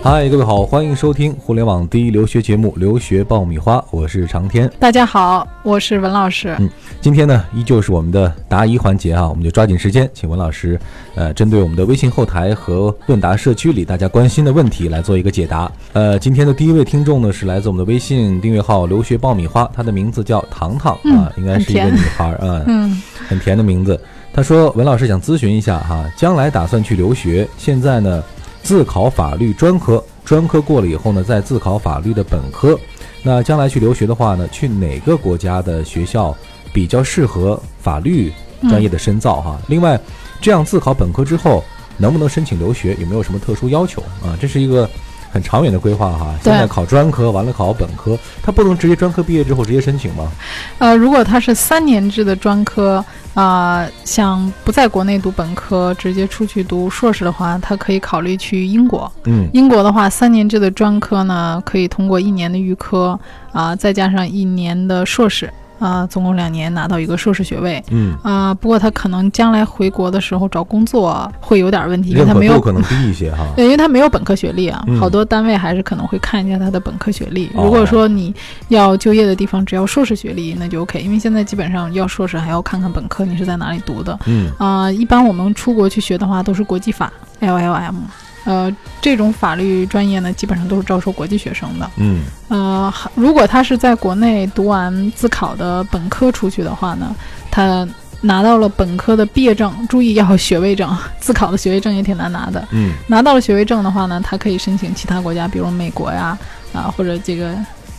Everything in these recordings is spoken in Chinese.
嗨，各位好，欢迎收听互联网第一留学节目《留学爆米花》，我是长天。大家好，我是文老师。嗯，今天呢，依旧是我们的答疑环节啊，我们就抓紧时间，请文老师，呃，针对我们的微信后台和问答社区里大家关心的问题来做一个解答。呃，今天的第一位听众呢，是来自我们的微信订阅号“留学爆米花”，她的名字叫糖糖啊，应该是一个女孩儿啊，嗯，很甜的名字。她说：“文老师想咨询一下哈，将来打算去留学，现在呢自考法律专科，专科过了以后呢再自考法律的本科。那将来去留学的话呢，去哪个国家的学校比较适合法律专业的深造哈？另外，这样自考本科之后能不能申请留学？有没有什么特殊要求啊？这是一个。”很长远的规划哈，现在考专科完了考本科，他不能直接专科毕业之后直接申请吗？呃，如果他是三年制的专科，啊、想不在国内读本科，直接出去读硕士的话，他可以考虑去英国。嗯英国的话，三年制的专科呢，可以通过一年的预科，啊、再加上一年的硕士，啊、总共两年拿到一个硕士学位。嗯，啊、不过他可能将来回国的时候找工作会有点问题，因为他没有度可能低一些哈。对，因为他没有本科学历啊，嗯好多单位还是可能会看一下他的本科学历。哦如果说你要就业的地方只要硕士学历，那就 OK，因为现在基本上要硕士还要看看本科你是在哪里读的。嗯啊、一般我们出国去学的话都是国际法 （LLM），呃，这种法律专业呢，基本上都是招收国际学生的。嗯呃，还如果他是在国内读完自考的本科出去的话呢，他拿到了本科的毕业证，注意要学位证，自考的学位证也挺难拿的。嗯拿到了学位证的话呢，他可以申请其他国家，比如美国呀，啊或者这个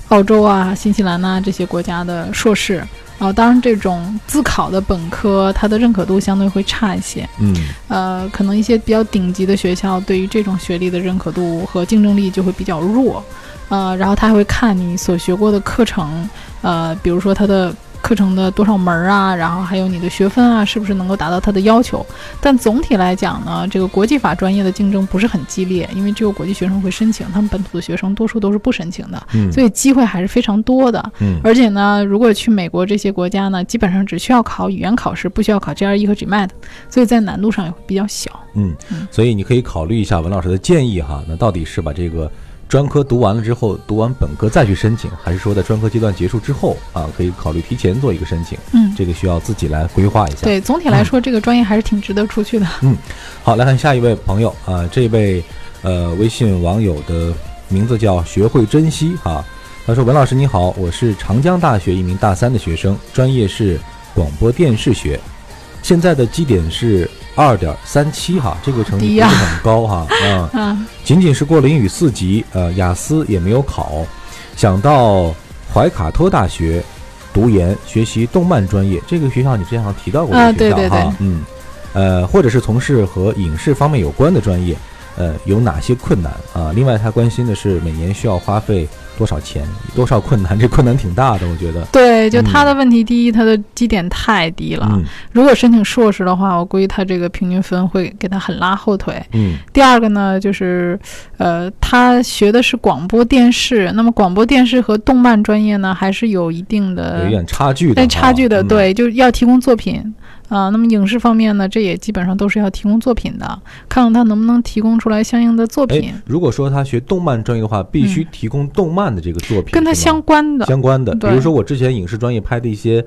澳洲啊、新西兰呐、这些国家的硕士。啊，当然，这种自考的本科，它的认可度相对会差一些。嗯呃，可能一些比较顶级的学校对于这种学历的认可度和竞争力就会比较弱。呃，然后他还会看你所学过的课程，呃，比如说他的课程的多少门儿啊，然后还有你的学分啊，是不是能够达到他的要求。但总体来讲呢，这个国际法专业的竞争不是很激烈，因为只有国际学生会申请，他们本土的学生多数都是不申请的，嗯，所以机会还是非常多的。嗯而且呢，如果去美国这些国家呢，基本上只需要考语言考试，不需要考 GRE 和 GMAT，所以在难度上也会比较小。嗯嗯，所以你可以考虑一下文老师的建议哈。那到底是把这个专科读完了之后，读完本科再去申请，还是说在专科阶段结束之后啊，可以考虑提前做一个申请？嗯，这个需要自己来规划一下。，对，总体来说，这个专业还是挺值得出去的。嗯好，来看下一位朋友啊，这位呃微信网友的名字叫学会珍惜啊。他说：“文老师你好，我是长江大学一名大三的学生，专业是广播电视学，现在的基点是二点三七哈，这个成绩不是很高哈 啊。啊，仅仅是过了英语四级，呃，雅思也没有考，想到怀卡托大学读研，学习动漫专业。这个学校你之前好像提到过啊这个学校哈，对对对。嗯，呃，或者是从事和影视方面有关的专业，呃，有哪些困难啊？另外，他关心的是每年需要花费多少钱，多少困难？这困难挺大的，我觉得。对，就他的问题，第一，他的基点太低了。嗯如果申请硕士的话，我估计他这个平均分会给他很拉后腿。嗯第二个呢，就是，呃，他学的是广播电视，那么广播电视和动漫专业呢，还是有一定的有一点差距的哎哈，差距的，嗯对，就是要提供作品啊、那么影视方面呢，这也基本上都是要提供作品的，看看他能不能提供出来相应的作品哎，，如果说他学动漫专业的话，必须提供动漫的这个作品，跟他相关的。相关的，比如说我之前影视专业拍的一些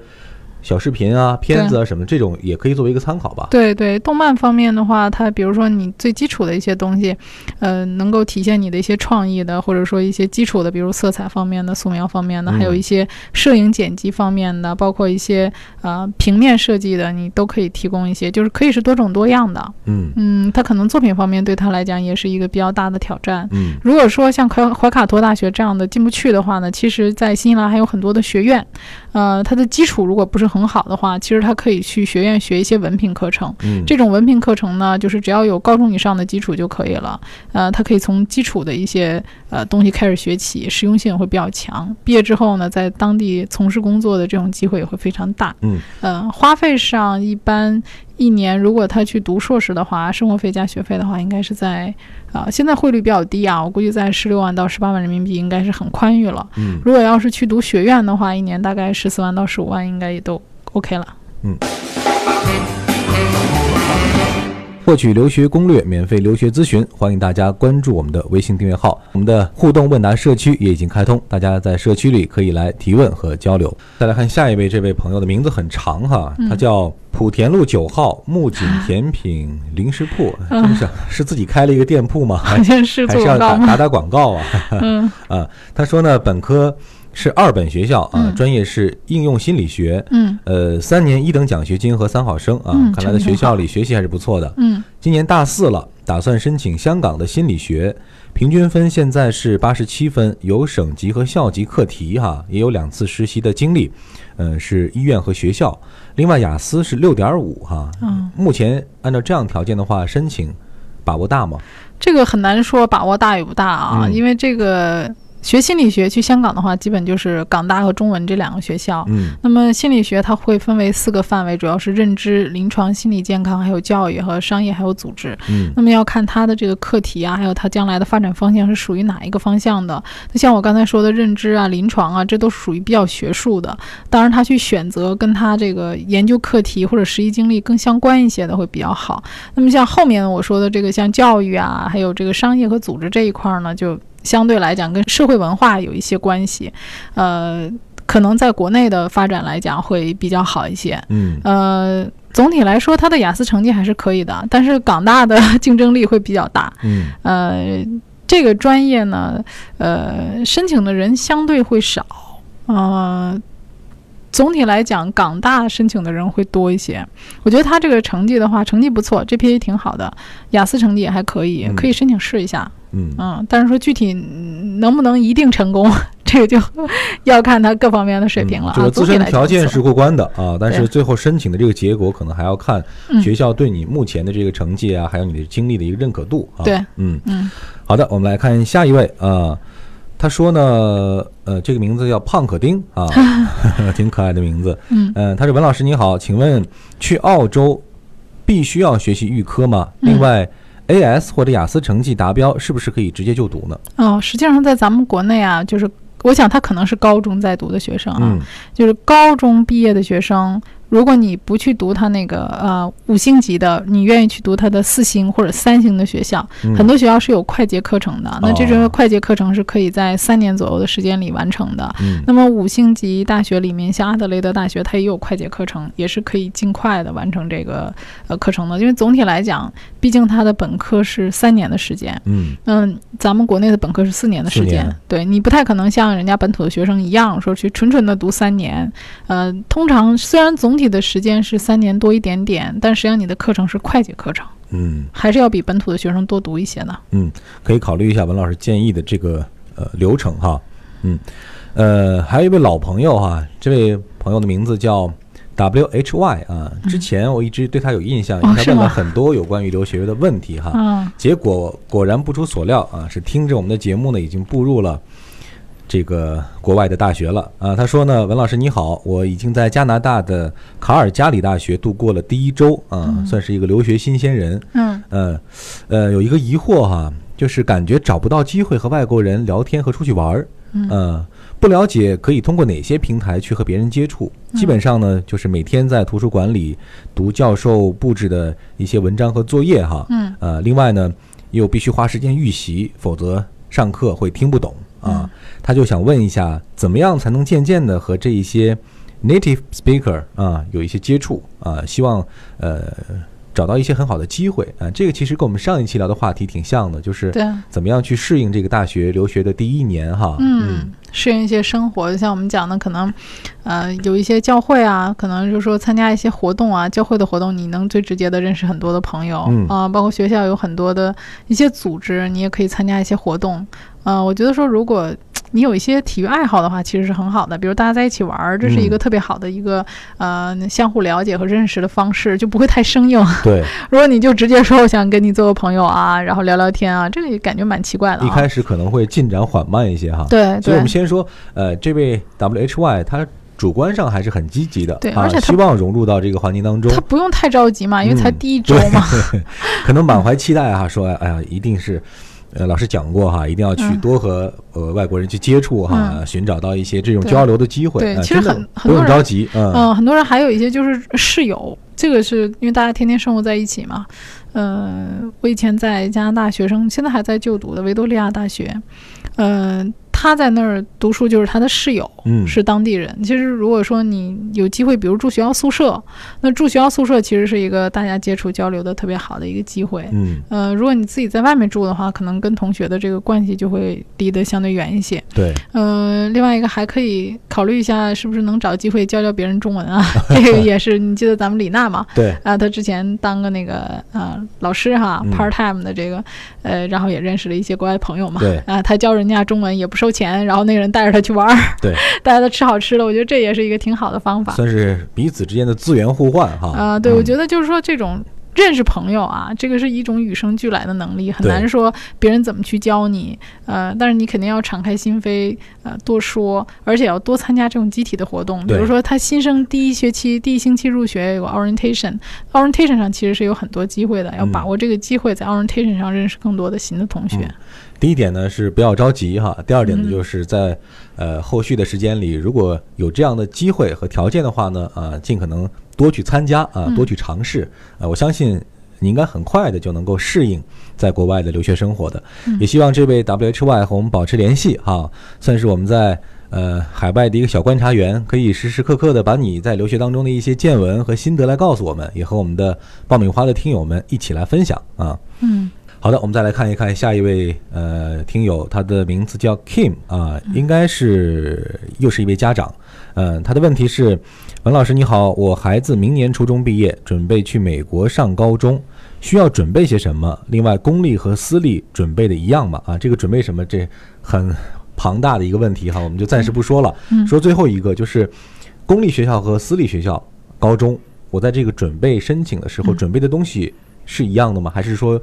小视频啊、片子啊什么，这种也可以作为一个参考吧。对对，动漫方面的话，它比如说你最基础的一些东西，呃，能够体现你的一些创意的，或者说一些基础的，比如色彩方面的、素描方面的，还有嗯一些摄影剪辑方面的，包括一些呃平面设计的，你都可以提供一些，就是可以是多种多样的。嗯嗯，它可能作品方面对他来讲也是一个比较大的挑战。嗯如果说像怀怀卡托大学这样的进不去的话呢，其实，在新西兰还有很多的学院，呃，它的基础如果不是很好的话，其实他可以去学院学一些文凭课程。嗯，这种文凭课程呢，就是只要有高中以上的基础就可以了。呃，他可以从基础的一些呃东西开始学起，实用性会比较强。毕业之后呢，在当地从事工作的这种机会也会非常大。嗯，呃，花费上一般一年，如果他去读硕士的话，生活费加学费的话，应该是在啊、现在汇率比较低啊，我估计在十六万到十八万人民币应该是很宽裕了。嗯如果要是去读学院的话，一年大概十四万到十五万应该也都 OK 了。获取留学攻略、免费留学咨询，欢迎大家关注我们的微信订阅号。我们的互动问答社区也已经开通，大家在社区里可以来提问和交流。再来看下一位，这位朋友的名字很长哈，他叫莆田路九号木槿甜品零食铺，真 是是自己开了一个店铺吗？好像是还是？打打打广告啊？嗯 啊，他说呢，本科是二本学校啊，嗯专业是应用心理学，嗯呃，三年一等奖学金和三好生啊，嗯看来在学校里学习还是不错的。嗯今年大四了，打算申请香港的心理学，平均分现在是八十七分，有省级和校级课题哈，也有两次实习的经历，嗯、是医院和学校。另外雅思是六点五哈，嗯，目前按照这样条件的话，申请把握大吗？这个很难说把握大与不大啊，嗯因为这个学心理学去香港的话，基本就是港大和中文这两个学校。嗯那么心理学它会分为四个范围，主要是认知、临床、心理健康，还有教育和商业，还有组织。嗯那么要看它的这个课题啊，还有它将来的发展方向是属于哪一个方向的。那像我刚才说的认知啊、临床啊，这都是属于比较学术的。当然，他去选择跟他这个研究课题或者实习经历更相关一些的会比较好。那么像后面我说的这个像教育啊，还有这个商业和组织这一块儿呢，就相对来讲跟社会文化有一些关系，呃。可能在国内的发展来讲会比较好一些，嗯呃，总体来说，他的雅思成绩还是可以的，但是港大的 竞争力会比较大。嗯呃，这个专业呢，呃，申请的人相对会少。呃，总体来讲，港大申请的人会多一些。我觉得他这个成绩的话，成绩不错，GPA 挺好的，雅思成绩也还可以，嗯可以申请试一下。嗯嗯，但是说具体嗯能不能一定成功，这个就 要看他各方面的水平了啊。嗯这个自身条件是过关的啊，但是最后申请的这个结果可能还要看嗯学校对你目前的这个成绩啊，还有你的经历的一个认可度啊。对，嗯，嗯好的，我们来看下一位啊。他说呢，呃，这个名字叫胖可丁啊，挺可爱的名字。嗯嗯，他说文老师你好，请问去澳洲必须要学习预科吗？嗯另外，AS 或者雅思成绩达标是不是可以直接就读呢？哦，实际上在咱们国内啊，就是我想他可能是高中在读的学生啊，嗯就是高中毕业的学生，如果你不去读他那个呃五星级的，你愿意去读他的四星或者三星的学校，嗯很多学校是有快捷课程的。那这哦种快捷课程是可以在三年左右的时间里完成的。嗯那么五星级大学里面，像阿德雷德大学，它也有快捷课程，也是可以尽快的完成这个呃课程的。因为总体来讲，毕竟它的本科是三年的时间，嗯嗯，咱们国内的本科是四年的时四间年，对你不太可能像人家本土的学生一样说去纯纯的读三年。呃，通常虽然总体的时间是三年多一点点，但实际上你的课程是快捷课程，嗯还是要比本土的学生多读一些呢。嗯，可以考虑一下文老师建议的这个呃流程哈。嗯，呃，还有一位老朋友哈，这位朋友的名字叫 W H Y 啊。之前我一直对他有印象，因为他哦是吗问了很多有关于留学的问题哈。嗯结果果然不出所料啊，是听着我们的节目呢，已经步入了这个国外的大学了。啊。他说呢，文老师你好，我已经在加拿大的卡尔加里大学度过了第一周啊，算是一个留学新鲜人。嗯。呃，呃，有一个疑惑哈，就是感觉找不到机会和外国人聊天和出去玩儿，嗯。呃，不了解可以通过哪些平台去和别人接触。基本上呢，就是每天在图书馆里读教授布置的一些文章和作业哈，嗯。呃，另外呢，又必须花时间预习，否则上课会听不懂啊。他就想问一下，怎么样才能渐渐的和这一些 native speaker 啊有一些接触啊？希望呃找到一些很好的机会啊。这个其实跟我们上一期聊的话题挺像的，就是怎么样去适应这个大学留学的第一年哈。嗯，适应一些生活，像我们讲的，可能，呃，有一些教会啊，可能就是说参加一些活动啊，教会的活动，你能最直接的认识很多的朋友，嗯啊、包括学校有很多的一些组织，你也可以参加一些活动，呃，我觉得说如果。你有一些体育爱好的话，其实是很好的。比如大家在一起玩儿，这是一个嗯特别好的一个、呃相互了解和认识的方式，就不会太生硬。对，如果你就直接说我想跟你做个朋友啊，然后聊聊天啊，这个也感觉蛮奇怪的、啊。一开始可能会进展缓慢一些哈。对对所以我们，先说，呃，这位 W H Y 他主观上还是很积极的，啊对而且他希望融入到这个环境当中他，不用太着急嘛，因为才嗯第一周嘛。可能满怀期待哈，说哎呀，一定是。呃，老师讲过哈，一定要去嗯多和呃外国人去接触哈，嗯寻找到一些这种交流的机会。对呃其实很很不用多人着急，嗯嗯，很多人还有一些就是室友，这个是因为大家天天生活在一起嘛。呃，我以前在加拿大学生，现在还在就读的维多利亚大学，呃，他在那儿读书，就是他的室友嗯，是当地人。其实如果说你有机会，比如住学校宿舍，那住学校宿舍其实是一个大家接触交流的特别好的一个机会。嗯，呃，如果你自己在外面住的话，可能跟同学的这个关系就会离得相对远一些。对，呃，另外一个还可以考虑一下，是不是能找机会教教别人中文啊？这个也是，你记得咱们李娜嘛？对，啊，她之前当个那个呃老师哈、嗯 p a r t time 的这个，呃，然后也认识了一些国外朋友嘛。对啊，她教人家中文也不收钱，然后那个人带着他去玩儿，对，带着他吃好吃的，我觉得这也是一个挺好的方法。算是彼此之间的资源互换哈。啊、对，我嗯觉得就是说这种认识朋友啊，这个是一种与生俱来的能力，很难说别人怎么去教你。呃，但是你肯定要敞开心扉，呃，多说，而且要多参加这种集体的活动。比如说，他新生第一学期、第一星期入学有个 orientation，orientation 上其实是有很多机会的，要嗯把握这个机会，在 orientation 上认识更多的新的同学。嗯第一点呢是不要着急哈，第二点呢嗯就是在呃后续的时间里，如果有这样的机会和条件的话呢，啊、尽可能多去参加啊、嗯多去尝试。啊，我相信你应该很快的就能够适应在国外的留学生活的。嗯也希望这位 WHY 和我们保持联系哈，算是我们在。呃，海外的一个小观察员，可以时时刻刻的把你在留学当中的一些见闻和心得来告诉我们，也和我们的爆米花的听友们一起来分享啊。嗯好的，我们再来看一看下一位呃听友，他的名字叫 Kim 啊、应该是又是一位家长。嗯、他的问题是，文老师你好，我孩子明年初中毕业，准备去美国上高中，需要准备些什么？另外，公立和私立准备的一样吗？啊，这个准备什么？这很庞大的一个问题哈，我们就暂时不说了。嗯说最后一个就是公立学校和私立学校高中，我在这个准备申请的时候，嗯准备的东西是一样的吗？还是说，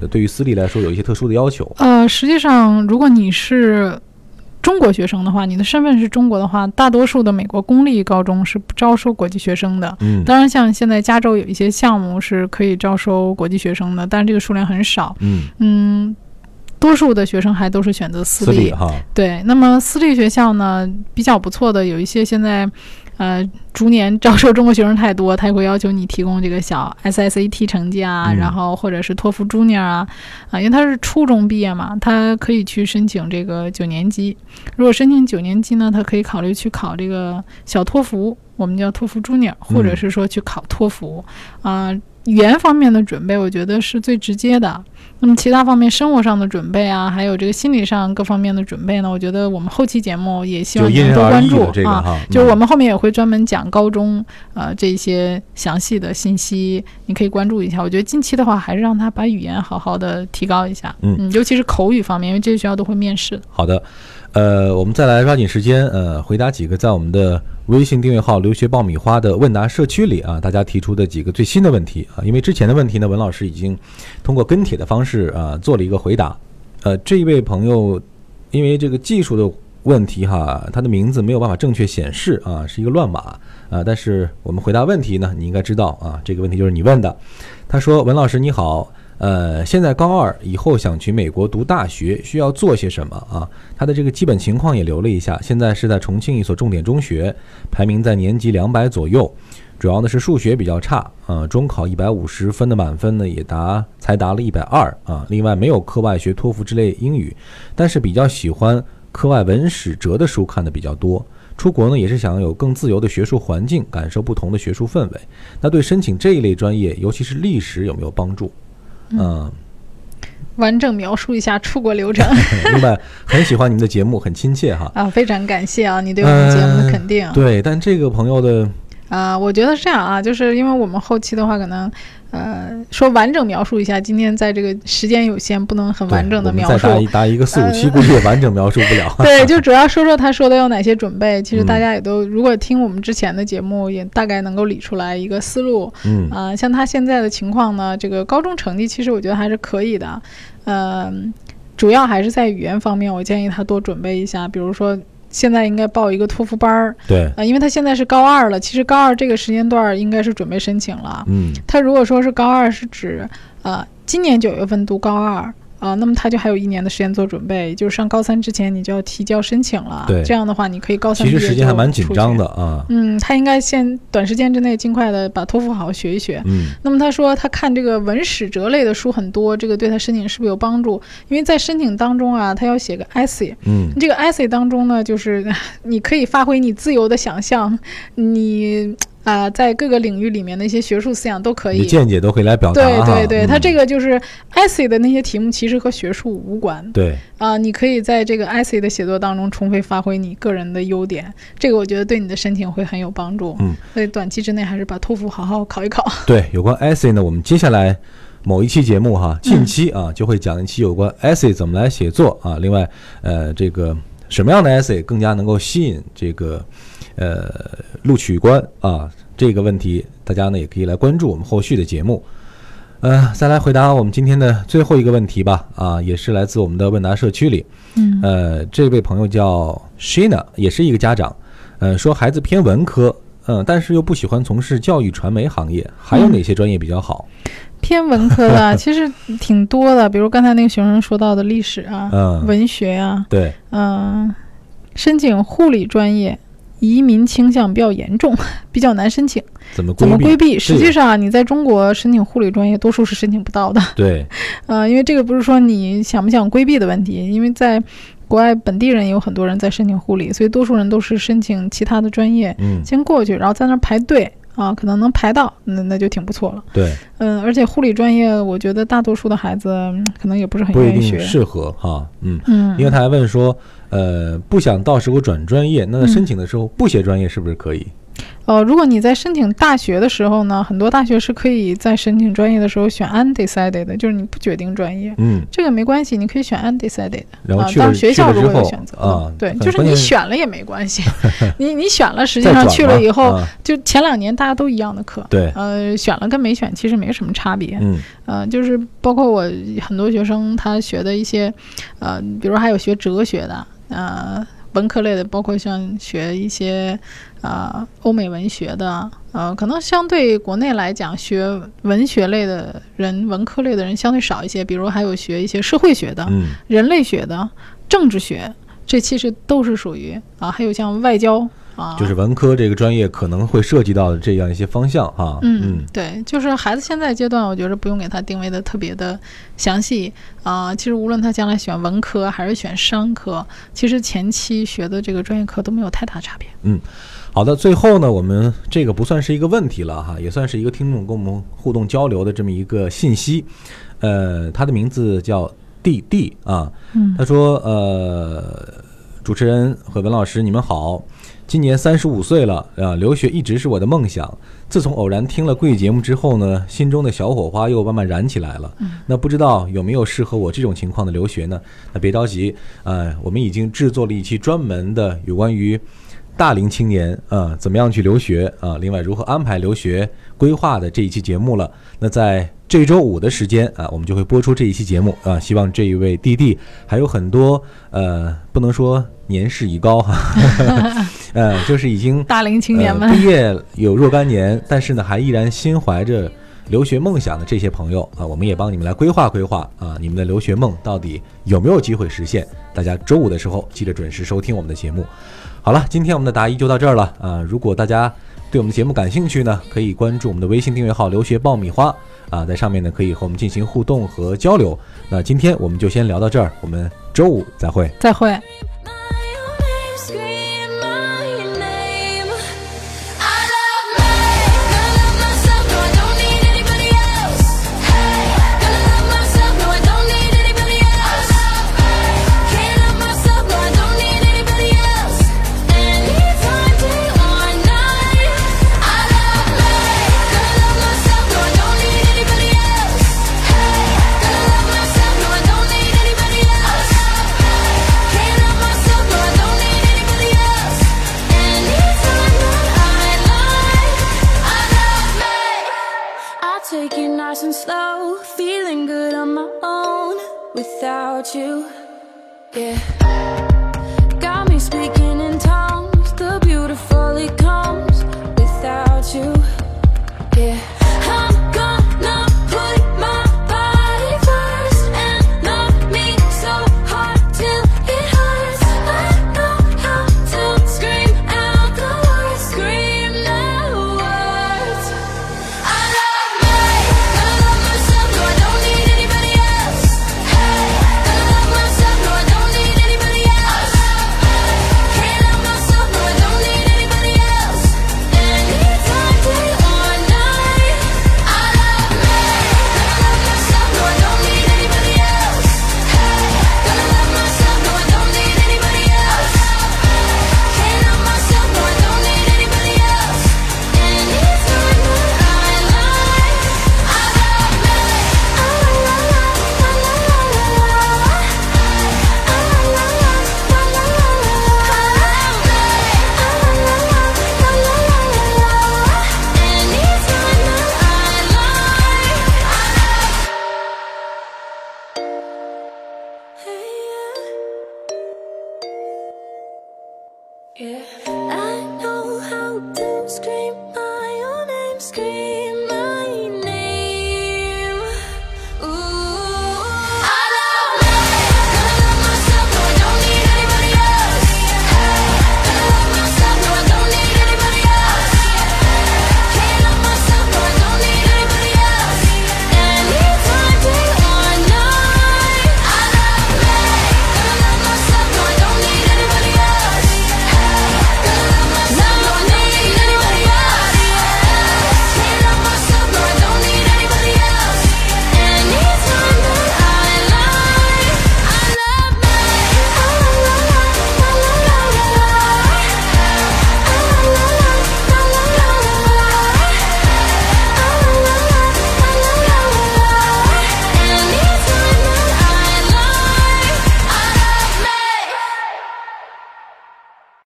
呃对于私立来说有一些特殊的要求？呃，实际上，如果你是中国学生的话，你的身份是中国的话，大多数的美国公立高中是不招收国际学生的。嗯当然，像现在加州有一些项目是可以招收国际学生的，但是这个数量很少。嗯，嗯，多数的学生还都是选择私立。私立哈，对，那么私立学校呢，比较不错的有一些现在，呃，逐年招收中国学生太多，他也会要求你提供这个小 SSAT 成绩啊，嗯然后或者是托福 Junior 啊，啊，因为他是初中毕业嘛，他可以去申请这个九年级。如果申请九年级呢，他可以考虑去考这个小托福，我们叫托福 Junior，或者是说去考托福啊。语言方面的准备，我觉得是最直接的。那么其他方面，生活上的准备啊，还有这个心理上各方面的准备呢，我觉得我们后期节目也希望你能人而异的多关注啊。这个，就是我嗯们后面也会专门讲高中呃这些详细的信息，你可以关注一下。我觉得近期的话，还是让他把语言好好的提高一下，嗯尤其是口语方面，因为这些学校都会面试。好的，呃，我们再来抓紧时间，呃，回答几个在我们的微信订阅号“留学爆米花”的问答社区里啊，大家提出的几个最新的问题啊。因为之前的问题呢，文老师已经通过跟帖的方式啊做了一个回答。呃，这一位朋友因为这个技术的问题哈，他的名字没有办法正确显示啊，是一个乱码啊。但是我们回答问题呢，你应该知道啊，这个问题就是你问的。他说：“文老师你好。”呃，现在高二以后想去美国读大学，需要做些什么啊？他的这个基本情况也留了一下，现在是在重庆一所重点中学，排名在年级两百左右，主要呢是数学比较差，呃，中考一百五十分的满分呢也达才达了一百二啊。另外没有课外学托福之类英语，但是比较喜欢课外文史哲的书看的比较多。出国呢也是想有更自由的学术环境，感受不同的学术氛围。那对申请这一类专业，尤其是历史有没有帮助？嗯，完整描述一下出国流程 明白很喜欢你们的节目，很亲切哈。啊，非常感谢啊，你对我们节目的肯定。对，但这个朋友的啊、我觉得是这样啊，就是因为我们后期的话，可能呃说完整描述一下，今天在这个时间有限，不能很完整的描述。再答一答一个四五期，估计也完整描述不了。对，就主要说说他说的有哪些准备。其实嗯大家也都，如果听我们之前的节目，也大概能够理出来一个思路。嗯啊、像他现在的情况呢，这个高中成绩其实我觉得还是可以的，嗯、主要还是在语言方面，我建议他多准备一下，比如说。现在应该报一个托福班儿，对，啊、因为他现在是高二了，其实高二这个时间段儿应该是准备申请了。嗯。他如果说是高二，是指呃今年九月份读高二，啊、那么他就还有一年的时间做准备，就是上高三之前你就要提交申请了。对这样的话你可以高三其实时间还蛮紧张的。啊。嗯，他应该先短时间之内尽快的把托福好好学一学。嗯那么他说他看这个文史哲类的书很多，这个对他申请是不是有帮助？因为在申请当中啊，他要写个 essay，嗯这个 essay 当中呢，就是 你可以发挥你自由的想象，你啊、在各个领域里面的一些学术思想都可以。见解都可以来表达哈。对对对，嗯它这个就是 essay 的那些题目，其实和学术无关对啊、你可以在这个 essay 的写作当中充分发挥你个人的优点，这个我觉得对你的申请会很有帮助。嗯，所以短期之内还是把托福好好考一考。对，有关 essay 呢，我们接下来某一期节目哈，近期啊、就会讲一期有关 essay 怎么来写作啊。另外，呃，这个什么样的 essay 更加能够吸引这个呃录取官啊这个问题，大家呢也可以来关注我们后续的节目。呃，再来回答我们今天的最后一个问题吧。啊，也是来自我们的问答社区里。嗯呃，这位朋友叫 Shina，也是一个家长。呃，说孩子偏文科，嗯、但是又不喜欢从事教育传媒行业，还有哪些专业比较好？偏文科的啊 其实挺多的，比如刚才那个学生说到的历史啊、嗯文学啊，对，嗯、申请护理专业，移民倾向比较严重，比较难申请。怎么规避？怎么规避？实际上啊，你在中国申请护理专业，多数是申请不到的。对，呃，因为这个不是说你想不想规避的问题，因为在国外本地人也有很多人在申请护理，所以多数人都是申请其他的专业，嗯，先过去，然后在那儿排队啊，可能能排到，那那就挺不错了。对，嗯，而且护理专业，我觉得大多数的孩子嗯可能也不是很愿意学。定适合哈。嗯，嗯，因为他还问说，呃，不想到时候转专业，那嗯。申请的时候不写专业是不是可以？呃，如果你在申请大学的时候呢，很多大学是可以在申请专业的时候选 undecided 的，就是你不决定专业。嗯，这个没关系，你可以选 undecided 的啊。然后去了当然学校如果有选择啊对，就是你选了也没关系，你你选了，实际上去了以后，啊。就前两年大家都一样的课，对，呃，选了跟没选其实没什么差别，嗯。呃，就是包括我很多学生他学的一些，呃，比如还有学哲学的，呃，文科类的，包括像学一些，呃，欧美文学的，呃，可能相对国内来讲，学文学类的人，文科类的人相对少一些，比如还有学一些社会学的、嗯，人类学的、政治学，这其实都是属于啊，还有像外交啊，就是文科这个专业可能会涉及到的这样一些方向哈。嗯，嗯对，就是孩子现在阶段，我觉得不用给他定位的特别的详细啊、其实无论他将来选文科还是选商科，其实前期学的这个专业课都没有太大差别。嗯好的，最后呢，我们这个不算是一个问题了哈，也算是一个听众跟我们互动交流的这么一个信息。呃，他的名字叫弟弟啊，嗯他说呃，主持人和文老师你们好，今年三十五岁了啊，留学一直是我的梦想。自从偶然听了贵节目之后呢，心中的小火花又慢慢燃起来了。那不知道有没有适合我这种情况的留学呢？那别着急，呃，我们已经制作了一期专门的有关于大龄青年啊、呃怎么样去留学啊、另外如何安排留学规划的这一期节目了。那在这周五的时间啊，我们就会播出这一期节目啊。希望这一位弟弟还有很多呃，不能说年事已高哈，呃，就是已经大龄青年们，呃、毕业有若干年，但是呢，还依然心怀着留学梦想的这些朋友啊，我们也帮你们来规划规划啊，你们的留学梦到底有没有机会实现？大家周五的时候记得准时收听我们的节目。好了，今天我们的答疑就到这儿了啊！如果大家对我们节目感兴趣呢，可以关注我们的微信订阅号“留学爆米花”啊，在上面呢可以和我们进行互动和交流。那今天我们就先聊到这儿，我们周五再会。再会。